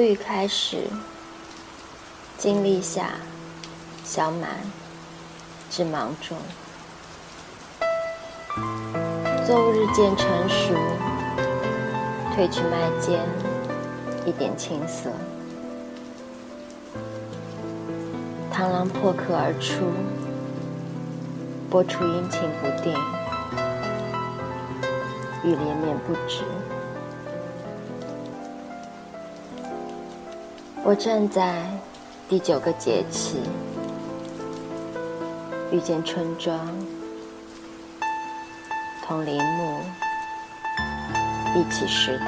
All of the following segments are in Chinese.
谷雨开始，经历下，小满至芒种，作物日渐成熟，褪去麦尖，一点青色。螳螂破壳而出，播出阴晴不定，雨连绵不止。我站在第九个节气，遇见春庄，同林木一起石头，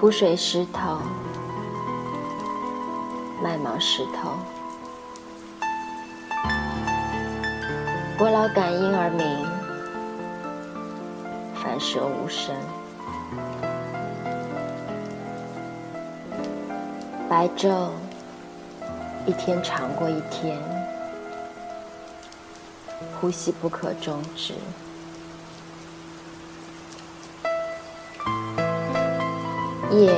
湖水石头，麦芒石头，伯劳感应而鸣，反射无声。白昼，一天长过一天，呼吸不可终止。夜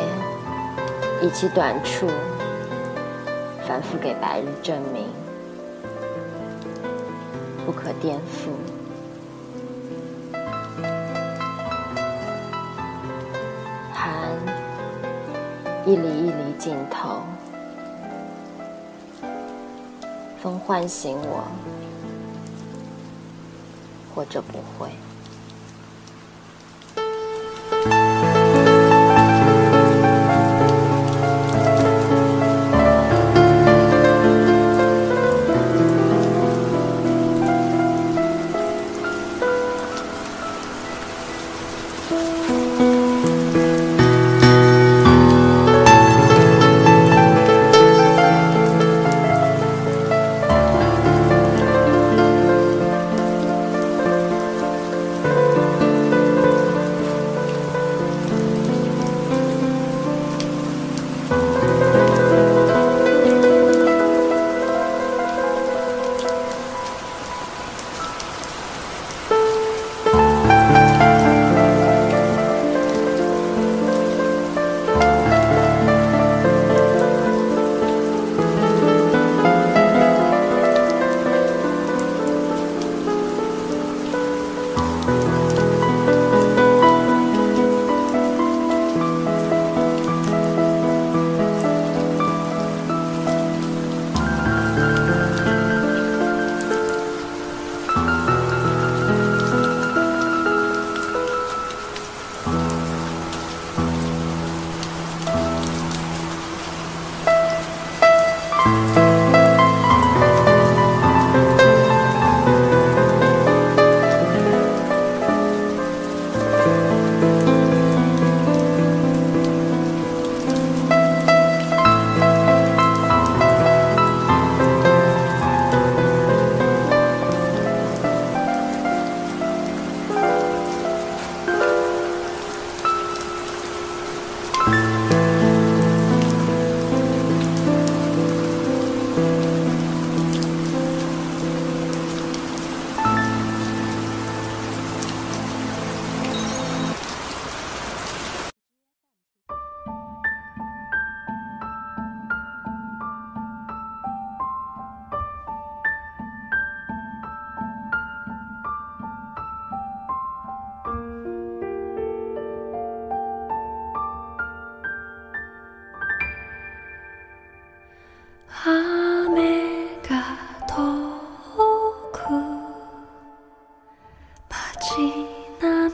以其短处，反复给白日证明，不可颠覆。一缕一缕尽头，风唤醒我，或者不会。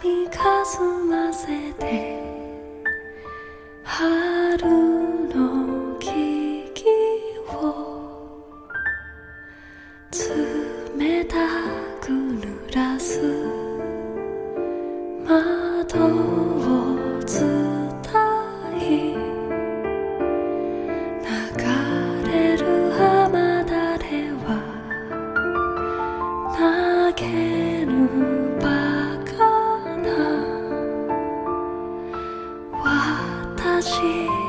耳かすませて春のききを冷たく濡らす窓大气